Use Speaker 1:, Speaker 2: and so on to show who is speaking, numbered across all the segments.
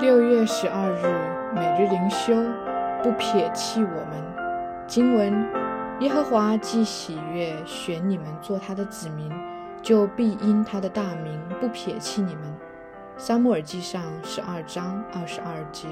Speaker 1: 六月十二日，每日灵修，不撇弃我们。经文：耶和华既喜悦选你们做他的子民，就必因他的大名不撇弃你们。撒母耳记上十二章二十二节。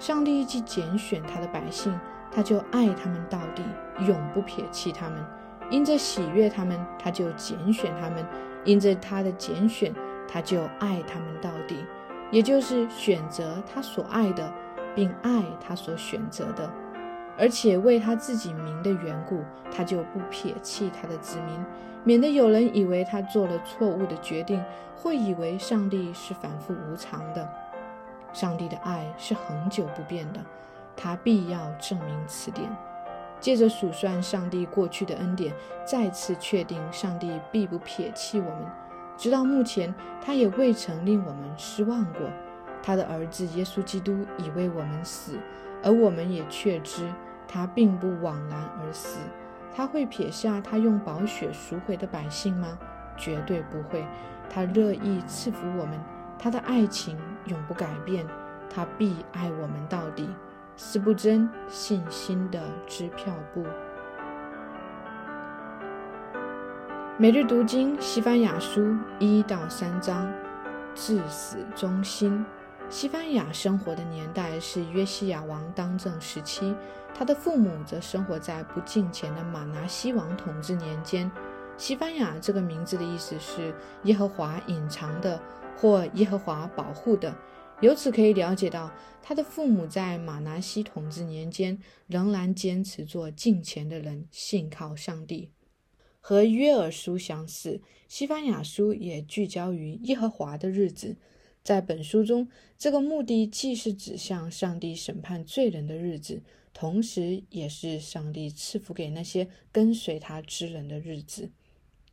Speaker 1: 上帝既拣选他的百姓，他就爱他们到底，永不撇弃他们。因着喜悦他们，他就拣选他们；因着他的拣选，他就爱他们到底。也就是选择他所爱的，并爱他所选择的，而且为他自己名的缘故，他就不撇弃他的子民，免得有人以为他做了错误的决定，会以为上帝是反复无常的。上帝的爱是恒久不变的，他必要证明此点。借着数算上帝过去的恩典，再次确定上帝必不撇弃我们。直到目前，他也未曾令我们失望过。他的儿子耶稣基督已为我们死，而我们也确知他并不枉然而死。他会撇下他用宝血赎回的百姓吗？绝对不会。他乐意赐福我们，他的爱情永不改变，他必爱我们到底。斯不真信心的支票簿。每日读经，西班牙书一到三章，至死忠心。西班牙生活的年代是约西亚王当政时期，他的父母则生活在不敬虔的马拿西王统治年间。西班牙这个名字的意思是耶和华隐藏的或耶和华保护的，由此可以了解到他的父母在马拿西统治年间仍然坚持做敬虔的人，信靠上帝。和约尔书相似，西班牙书也聚焦于耶和华的日子。在本书中，这个目的既是指向上帝审判罪人的日子，同时也是上帝赐福给那些跟随他之人的日子。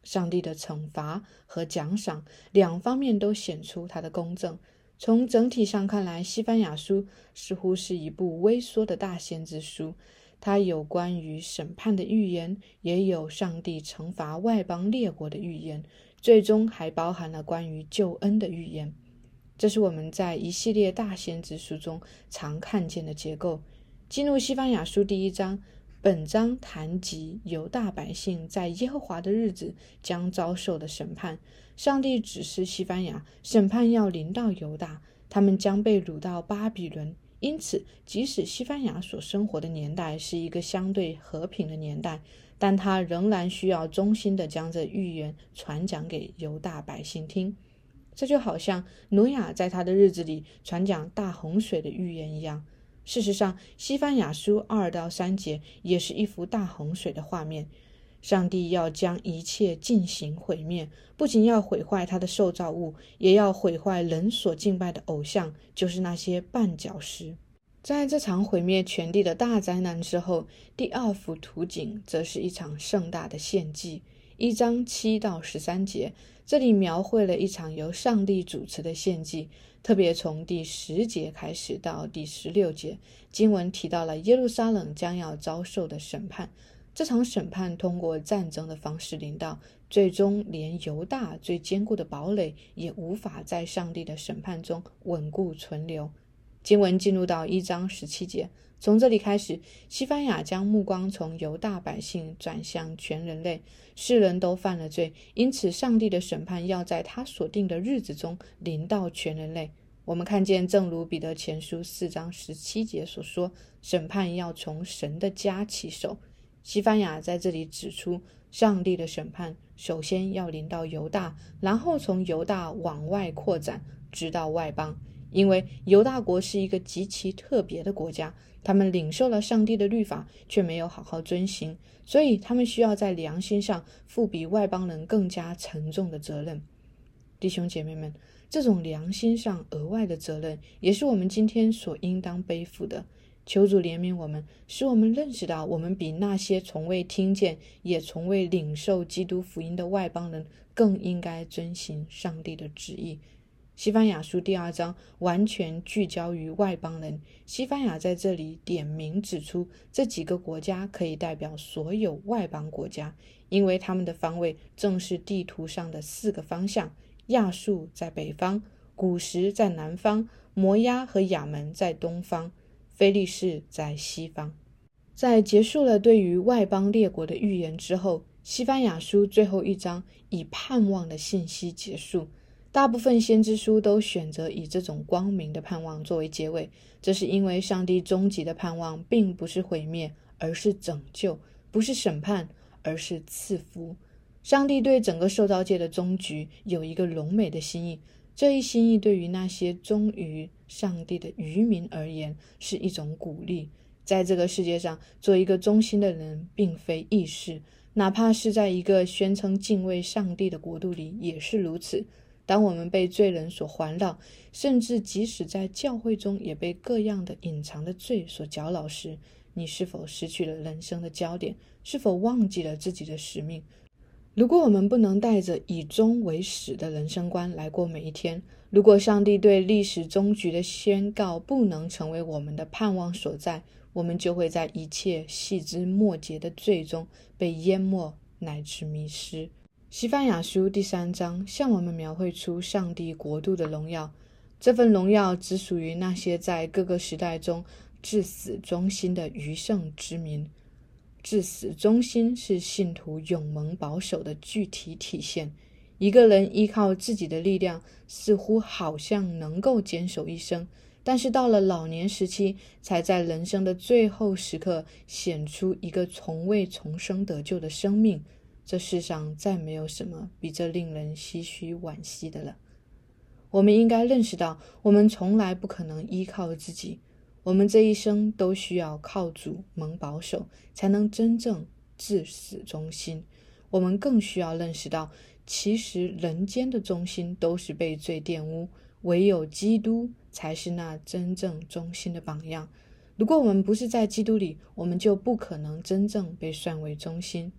Speaker 1: 上帝的惩罚和奖赏两方面都显出他的公正。从整体上看来，西班牙书似乎是一部微缩的大先知书。它有关于审判的预言，也有上帝惩罚外邦列国的预言，最终还包含了关于救恩的预言。这是我们在一系列大先知书中常看见的结构。进入西班牙书第一章，本章谈及犹大百姓在耶和华的日子将遭受的审判。上帝指示西班牙，审判要临到犹大，他们将被掳到巴比伦。因此，即使西班牙所生活的年代是一个相对和平的年代，但他仍然需要衷心地将这预言传讲给犹大百姓听。这就好像努亚在他的日子里传讲大洪水的预言一样。事实上，西班牙书二到三节也是一幅大洪水的画面。上帝要将一切进行毁灭，不仅要毁坏他的受造物，也要毁坏人所敬拜的偶像，就是那些绊脚石。在这场毁灭全地的大灾难之后，第二幅图景则是一场盛大的献祭。一章七到十三节，这里描绘了一场由上帝主持的献祭，特别从第十节开始到第十六节，经文提到了耶路撒冷将要遭受的审判。这场审判通过战争的方式领导，最终连犹大最坚固的堡垒也无法在上帝的审判中稳固存留。经文进入到一章十七节，从这里开始，西班牙将目光从犹大百姓转向全人类，世人都犯了罪，因此上帝的审判要在他所定的日子中临到全人类。我们看见，正如彼得前书四章十七节所说，审判要从神的家起手。西班牙在这里指出，上帝的审判首先要临到犹大，然后从犹大往外扩展，直到外邦。因为犹大国是一个极其特别的国家，他们领受了上帝的律法，却没有好好遵行，所以他们需要在良心上负比外邦人更加沉重的责任。弟兄姐妹们，这种良心上额外的责任，也是我们今天所应当背负的。求主怜悯我们，使我们认识到，我们比那些从未听见也从未领受基督福音的外邦人，更应该遵行上帝的旨意。西班牙书第二章完全聚焦于外邦人。西班牙在这里点名指出，这几个国家可以代表所有外邦国家，因为他们的方位正是地图上的四个方向：亚述在北方，古时在南方。摩押和亚门在东方，菲利士在西方。在结束了对于外邦列国的预言之后，西班牙书最后一章以盼望的信息结束。大部分先知书都选择以这种光明的盼望作为结尾，这是因为上帝终极的盼望并不是毁灭，而是拯救；不是审判，而是赐福。上帝对整个受造界的终局有一个荣美的心意，这一心意对于那些忠于上帝的愚民而言是一种鼓励。在这个世界上，做一个忠心的人并非易事，哪怕是在一个宣称敬畏上帝的国度里也是如此。当我们被罪人所环绕，甚至即使在教会中也被各样的隐藏的罪所搅扰时，你是否失去了人生的焦点？是否忘记了自己的使命？如果我们不能带着以终为始的人生观来过每一天，如果上帝对历史终局的宣告不能成为我们的盼望所在，我们就会在一切细枝末节的罪中被淹没乃至迷失。西班牙书第三章向我们描绘出上帝国度的荣耀，这份荣耀只属于那些在各个时代中至死忠心的余剩之民。至死忠心是信徒永蒙保守的具体体现。一个人依靠自己的力量，似乎好像能够坚守一生，但是到了老年时期，才在人生的最后时刻显出一个从未重生得救的生命。这世上再没有什么比这令人唏嘘惋惜的了。我们应该认识到，我们从来不可能依靠自己，我们这一生都需要靠主蒙保守，才能真正至死忠心。我们更需要认识到，其实人间的中心都是被罪玷污，唯有基督才是那真正中心的榜样。如果我们不是在基督里，我们就不可能真正被算为中心。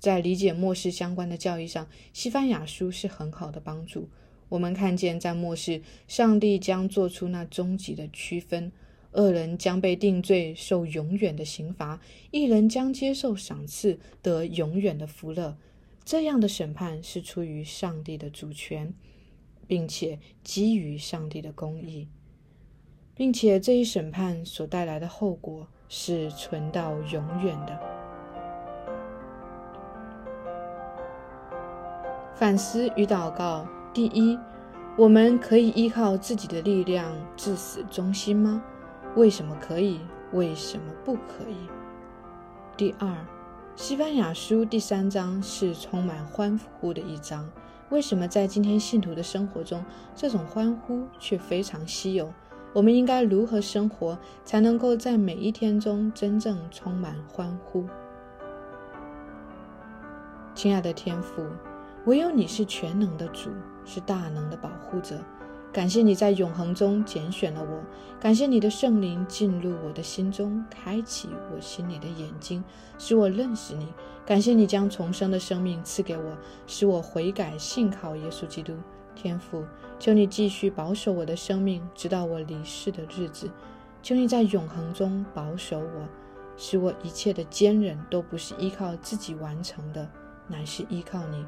Speaker 1: 在理解末世相关的教义上，西番雅书是很好的帮助。我们看见，在末世，上帝将做出那终极的区分：恶人将被定罪，受永远的刑罚；一人将接受赏赐，得永远的福乐。这样的审判是出于上帝的主权，并且基于上帝的公义，并且这一审判所带来的后果是存到永远的。反思与祷告：第一，我们可以依靠自己的力量至死忠心吗？为什么可以？为什么不可以？第二，西班牙书第三章是充满欢呼的一章，为什么在今天信徒的生活中，这种欢呼却非常稀有？我们应该如何生活，才能够在每一天中真正充满欢呼？亲爱的天父。唯有你是全能的主，是大能的保护者。感谢你在永恒中拣选了我，感谢你的圣灵进入我的心中，开启我心里的眼睛，使我认识你。感谢你将重生的生命赐给我，使我悔改信靠耶稣基督。天父，求你继续保守我的生命，直到我离世的日子。求你在永恒中保守我，使我一切的坚韧都不是依靠自己完成的，乃是依靠你。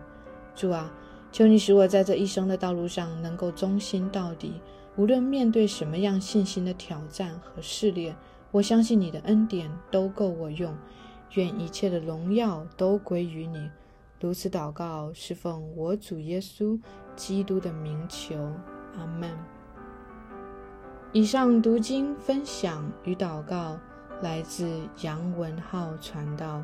Speaker 1: 主啊，求你使我在这一生的道路上能够忠心到底，无论面对什么样信心的挑战和试炼，我相信你的恩典都够我用。愿一切的荣耀都归于你。如此祷告，是奉我主耶稣基督的名求。阿门。以上读经分享与祷告来自杨文浩传道。